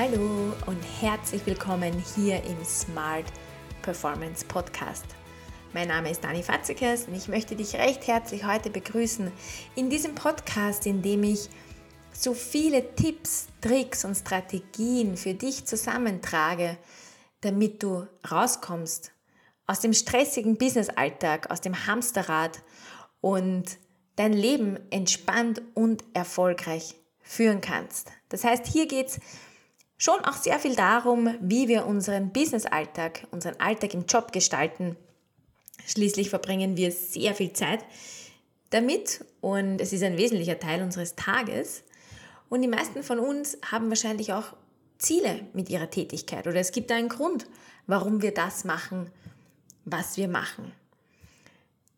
Hallo und herzlich willkommen hier im Smart Performance Podcast. Mein Name ist Dani Fatzekers und ich möchte dich recht herzlich heute begrüßen in diesem Podcast, in dem ich so viele Tipps, Tricks und Strategien für dich zusammentrage, damit du rauskommst aus dem stressigen Businessalltag, aus dem Hamsterrad und dein Leben entspannt und erfolgreich führen kannst. Das heißt, hier geht es schon auch sehr viel darum, wie wir unseren Businessalltag, unseren Alltag im Job gestalten. Schließlich verbringen wir sehr viel Zeit damit und es ist ein wesentlicher Teil unseres Tages. Und die meisten von uns haben wahrscheinlich auch Ziele mit ihrer Tätigkeit oder es gibt einen Grund, warum wir das machen, was wir machen.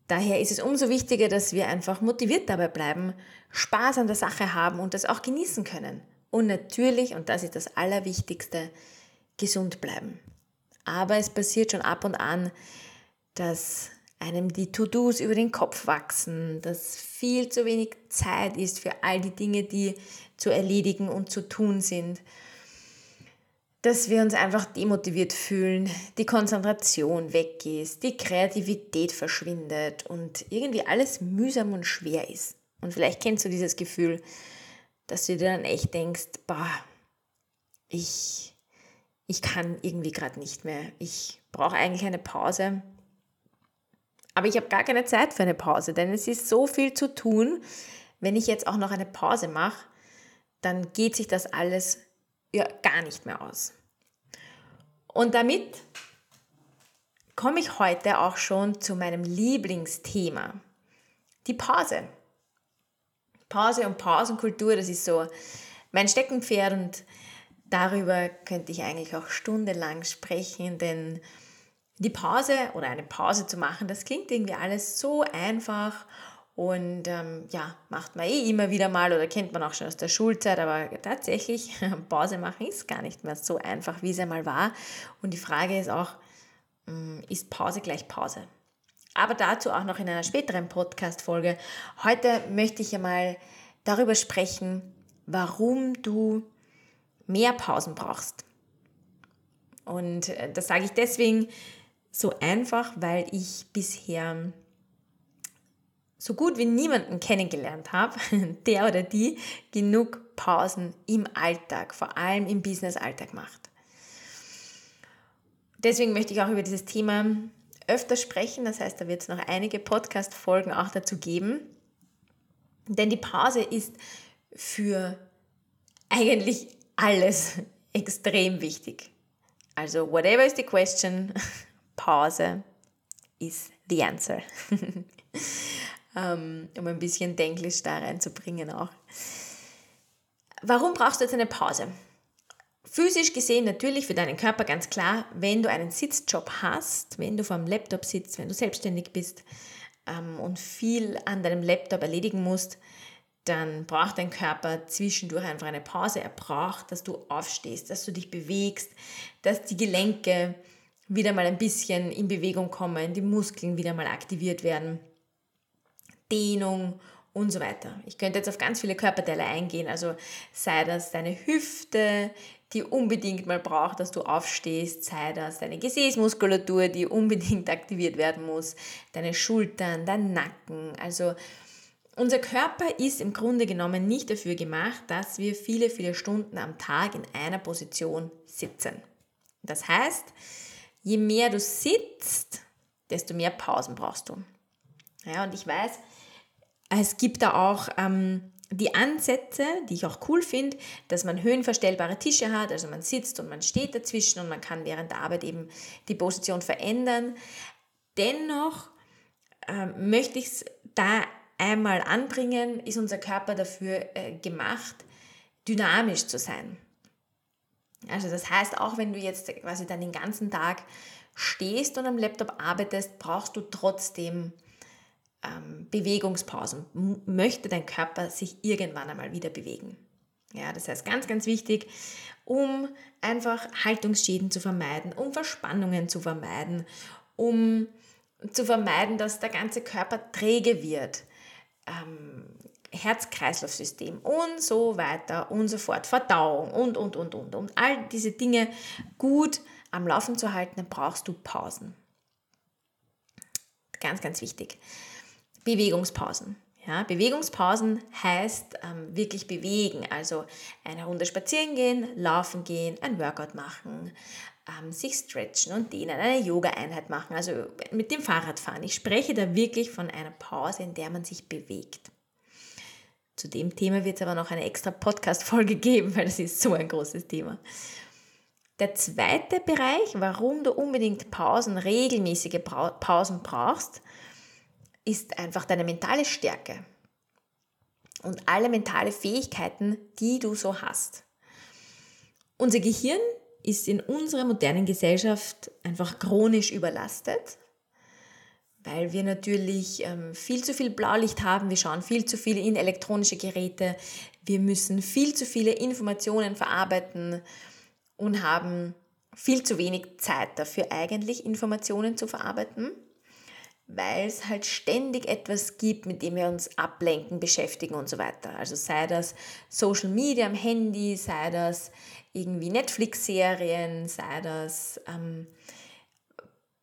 Daher ist es umso wichtiger, dass wir einfach motiviert dabei bleiben, Spaß an der Sache haben und das auch genießen können. Und natürlich, und das ist das Allerwichtigste, gesund bleiben. Aber es passiert schon ab und an, dass einem die To-Dos über den Kopf wachsen, dass viel zu wenig Zeit ist für all die Dinge, die zu erledigen und zu tun sind, dass wir uns einfach demotiviert fühlen, die Konzentration weggeht, die Kreativität verschwindet und irgendwie alles mühsam und schwer ist. Und vielleicht kennst du dieses Gefühl, dass du dir dann echt denkst, bah, ich, ich kann irgendwie gerade nicht mehr. Ich brauche eigentlich eine Pause. Aber ich habe gar keine Zeit für eine Pause, denn es ist so viel zu tun. Wenn ich jetzt auch noch eine Pause mache, dann geht sich das alles ja gar nicht mehr aus. Und damit komme ich heute auch schon zu meinem Lieblingsthema, die Pause. Pause und Pausenkultur, das ist so mein Steckenpferd und darüber könnte ich eigentlich auch stundenlang sprechen, denn die Pause oder eine Pause zu machen, das klingt irgendwie alles so einfach und ähm, ja, macht man eh immer wieder mal oder kennt man auch schon aus der Schulzeit, aber tatsächlich, Pause machen ist gar nicht mehr so einfach, wie es einmal war. Und die Frage ist auch, hm, ist Pause gleich Pause? Aber dazu auch noch in einer späteren Podcast-Folge. Heute möchte ich einmal darüber sprechen, warum du mehr Pausen brauchst. Und äh, das sage ich deswegen so einfach, weil ich bisher so gut wie niemanden kennengelernt habe, der oder die genug Pausen im Alltag, vor allem im Business-Alltag macht. Deswegen möchte ich auch über dieses Thema öfter sprechen. Das heißt, da wird es noch einige Podcast-Folgen auch dazu geben. Denn die Pause ist für eigentlich alles extrem wichtig. Also, whatever is the question, Pause is the answer. um ein bisschen Denglisch da reinzubringen auch. Warum brauchst du jetzt eine Pause? Physisch gesehen natürlich für deinen Körper ganz klar, wenn du einen Sitzjob hast, wenn du vor dem Laptop sitzt, wenn du selbstständig bist ähm, und viel an deinem Laptop erledigen musst, dann braucht dein Körper zwischendurch einfach eine Pause. Er braucht, dass du aufstehst, dass du dich bewegst, dass die Gelenke wieder mal ein bisschen in Bewegung kommen, die Muskeln wieder mal aktiviert werden, Dehnung und so weiter. Ich könnte jetzt auf ganz viele Körperteile eingehen, also sei das deine Hüfte, die unbedingt mal braucht, dass du aufstehst, sei das deine Gesäßmuskulatur, die unbedingt aktiviert werden muss, deine Schultern, dein Nacken. Also unser Körper ist im Grunde genommen nicht dafür gemacht, dass wir viele, viele Stunden am Tag in einer Position sitzen. Das heißt, je mehr du sitzt, desto mehr Pausen brauchst du. Ja, und ich weiß, es gibt da auch ähm, die Ansätze, die ich auch cool finde, dass man höhenverstellbare Tische hat, also man sitzt und man steht dazwischen und man kann während der Arbeit eben die Position verändern. Dennoch äh, möchte ich es da einmal anbringen, ist unser Körper dafür äh, gemacht, dynamisch zu sein. Also das heißt, auch wenn du jetzt quasi dann den ganzen Tag stehst und am Laptop arbeitest, brauchst du trotzdem ähm, Bewegungspausen, möchte dein Körper sich irgendwann einmal wieder bewegen. Ja, das heißt ganz, ganz wichtig, um einfach Haltungsschäden zu vermeiden, um Verspannungen zu vermeiden, um zu vermeiden, dass der ganze Körper träge wird. Ähm, Herz-Kreislauf-System und so weiter und so fort, Verdauung und, und, und, und, um all diese Dinge gut am Laufen zu halten, dann brauchst du Pausen. Ganz, ganz wichtig. Bewegungspausen. Ja, Bewegungspausen heißt ähm, wirklich bewegen, also eine Runde spazieren gehen, laufen gehen, ein Workout machen, ähm, sich stretchen und dehnen, eine Yoga-Einheit machen, also mit dem Fahrrad fahren. Ich spreche da wirklich von einer Pause, in der man sich bewegt. Zu dem Thema wird es aber noch eine extra Podcast-Folge geben, weil das ist so ein großes Thema. Der zweite Bereich, warum du unbedingt Pausen, regelmäßige Pausen brauchst, ist einfach deine mentale Stärke und alle mentale Fähigkeiten, die du so hast. Unser Gehirn ist in unserer modernen Gesellschaft einfach chronisch überlastet, weil wir natürlich ähm, viel zu viel Blaulicht haben, wir schauen viel zu viel in elektronische Geräte, wir müssen viel zu viele Informationen verarbeiten und haben viel zu wenig Zeit dafür eigentlich Informationen zu verarbeiten weil es halt ständig etwas gibt, mit dem wir uns ablenken, beschäftigen und so weiter. Also sei das Social Media am Handy, sei das irgendwie Netflix-Serien, sei das ähm,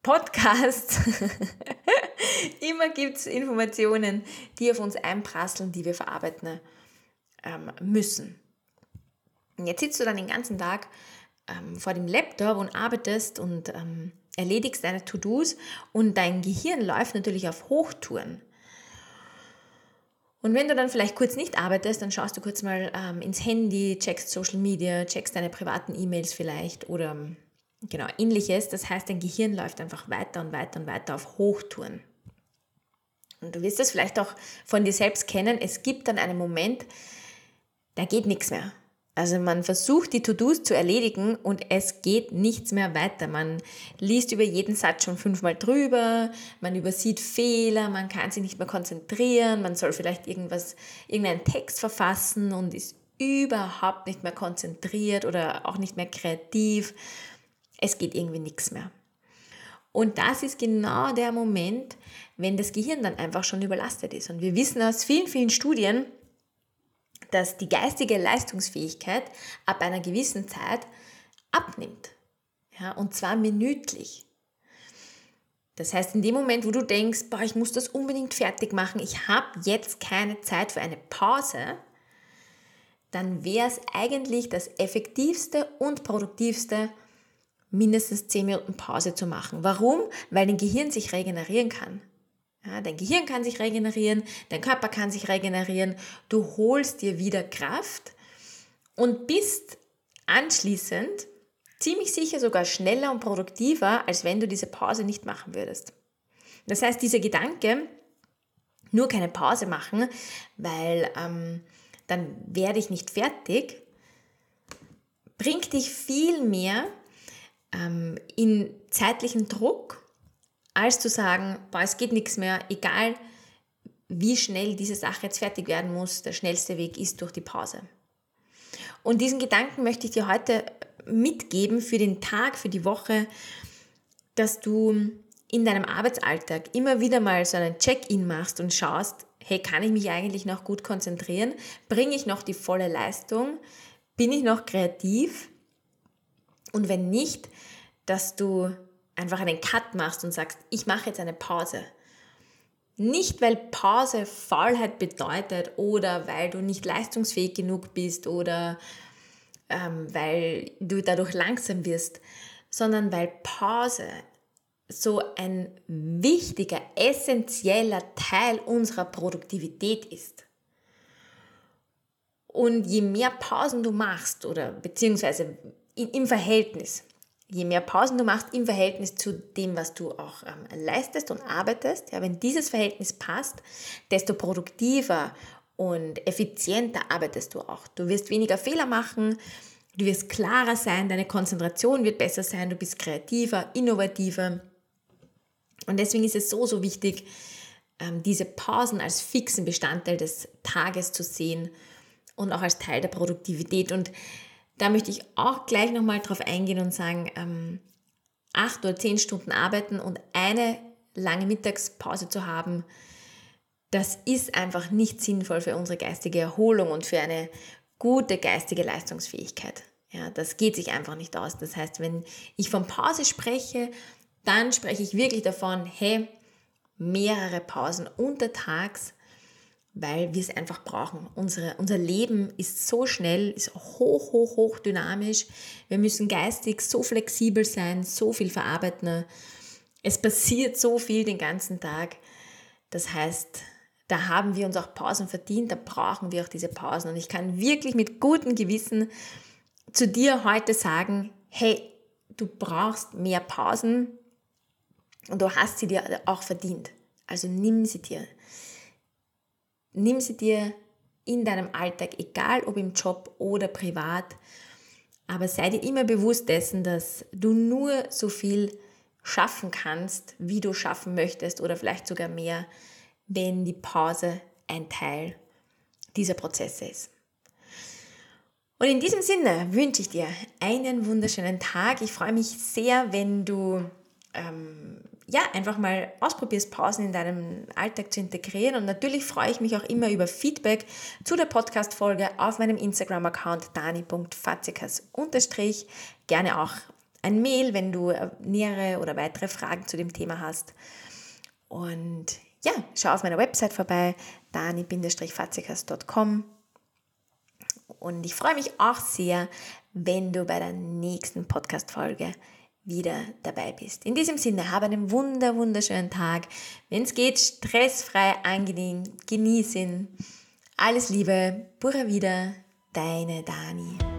Podcasts. Immer gibt es Informationen, die auf uns einprasseln, die wir verarbeiten ähm, müssen. Und jetzt sitzt du dann den ganzen Tag ähm, vor dem Laptop und arbeitest und ähm, erledigst deine To-Dos und dein Gehirn läuft natürlich auf Hochtouren. Und wenn du dann vielleicht kurz nicht arbeitest, dann schaust du kurz mal ähm, ins Handy, checkst Social Media, checkst deine privaten E-Mails vielleicht oder genau ähnliches. Das heißt, dein Gehirn läuft einfach weiter und weiter und weiter auf Hochtouren. Und du wirst es vielleicht auch von dir selbst kennen. Es gibt dann einen Moment, da geht nichts mehr. Also man versucht die To-Dos zu erledigen und es geht nichts mehr weiter. Man liest über jeden Satz schon fünfmal drüber, man übersieht Fehler, man kann sich nicht mehr konzentrieren, man soll vielleicht irgendwas, irgendeinen Text verfassen und ist überhaupt nicht mehr konzentriert oder auch nicht mehr kreativ. Es geht irgendwie nichts mehr. Und das ist genau der Moment, wenn das Gehirn dann einfach schon überlastet ist. Und wir wissen aus vielen, vielen Studien, dass die geistige Leistungsfähigkeit ab einer gewissen Zeit abnimmt. Ja, und zwar minütlich. Das heißt, in dem Moment, wo du denkst, boah, ich muss das unbedingt fertig machen, ich habe jetzt keine Zeit für eine Pause, dann wäre es eigentlich das effektivste und produktivste, mindestens 10 Minuten Pause zu machen. Warum? Weil dein Gehirn sich regenerieren kann. Ja, dein Gehirn kann sich regenerieren, dein Körper kann sich regenerieren, du holst dir wieder Kraft und bist anschließend ziemlich sicher sogar schneller und produktiver, als wenn du diese Pause nicht machen würdest. Das heißt, dieser Gedanke, nur keine Pause machen, weil ähm, dann werde ich nicht fertig, bringt dich viel mehr ähm, in zeitlichen Druck als zu sagen, boah, es geht nichts mehr, egal wie schnell diese Sache jetzt fertig werden muss, der schnellste Weg ist durch die Pause. Und diesen Gedanken möchte ich dir heute mitgeben für den Tag, für die Woche, dass du in deinem Arbeitsalltag immer wieder mal so einen Check-in machst und schaust, hey, kann ich mich eigentlich noch gut konzentrieren? Bringe ich noch die volle Leistung? Bin ich noch kreativ? Und wenn nicht, dass du einfach einen Cut machst und sagst, ich mache jetzt eine Pause. Nicht, weil Pause Faulheit bedeutet oder weil du nicht leistungsfähig genug bist oder ähm, weil du dadurch langsam wirst, sondern weil Pause so ein wichtiger, essentieller Teil unserer Produktivität ist. Und je mehr Pausen du machst oder beziehungsweise im Verhältnis, je mehr Pausen du machst im Verhältnis zu dem, was du auch ähm, leistest und arbeitest, ja, wenn dieses Verhältnis passt, desto produktiver und effizienter arbeitest du auch. Du wirst weniger Fehler machen, du wirst klarer sein, deine Konzentration wird besser sein, du bist kreativer, innovativer. Und deswegen ist es so, so wichtig, ähm, diese Pausen als fixen Bestandteil des Tages zu sehen und auch als Teil der Produktivität. Und da möchte ich auch gleich nochmal drauf eingehen und sagen, ähm, acht oder zehn Stunden arbeiten und eine lange Mittagspause zu haben, das ist einfach nicht sinnvoll für unsere geistige Erholung und für eine gute geistige Leistungsfähigkeit. Ja, das geht sich einfach nicht aus. Das heißt, wenn ich von Pause spreche, dann spreche ich wirklich davon, hey, mehrere Pausen untertags, weil wir es einfach brauchen. Unsere, unser Leben ist so schnell, ist hoch, hoch, hoch dynamisch. Wir müssen geistig so flexibel sein, so viel verarbeiten. Es passiert so viel den ganzen Tag. Das heißt, da haben wir uns auch Pausen verdient, da brauchen wir auch diese Pausen. Und ich kann wirklich mit gutem Gewissen zu dir heute sagen, hey, du brauchst mehr Pausen und du hast sie dir auch verdient. Also nimm sie dir. Nimm sie dir in deinem Alltag, egal ob im Job oder privat. Aber sei dir immer bewusst dessen, dass du nur so viel schaffen kannst, wie du schaffen möchtest oder vielleicht sogar mehr, wenn die Pause ein Teil dieser Prozesse ist. Und in diesem Sinne wünsche ich dir einen wunderschönen Tag. Ich freue mich sehr, wenn du ähm, ja, einfach mal ausprobierst, Pausen in deinem Alltag zu integrieren. Und natürlich freue ich mich auch immer über Feedback zu der Podcast-Folge auf meinem Instagram-Account dani.fatzikas Gerne auch ein Mail, wenn du äh, nähere oder weitere Fragen zu dem Thema hast. Und ja, schau auf meiner Website vorbei, dani-fatzikas.com. Und ich freue mich auch sehr, wenn du bei der nächsten Podcast-Folge wieder dabei bist. In diesem Sinne, habe einen wunder, wunderschönen Tag. Wenn es geht, stressfrei, angenehm, genießen. Alles Liebe, Pura wieder, deine Dani.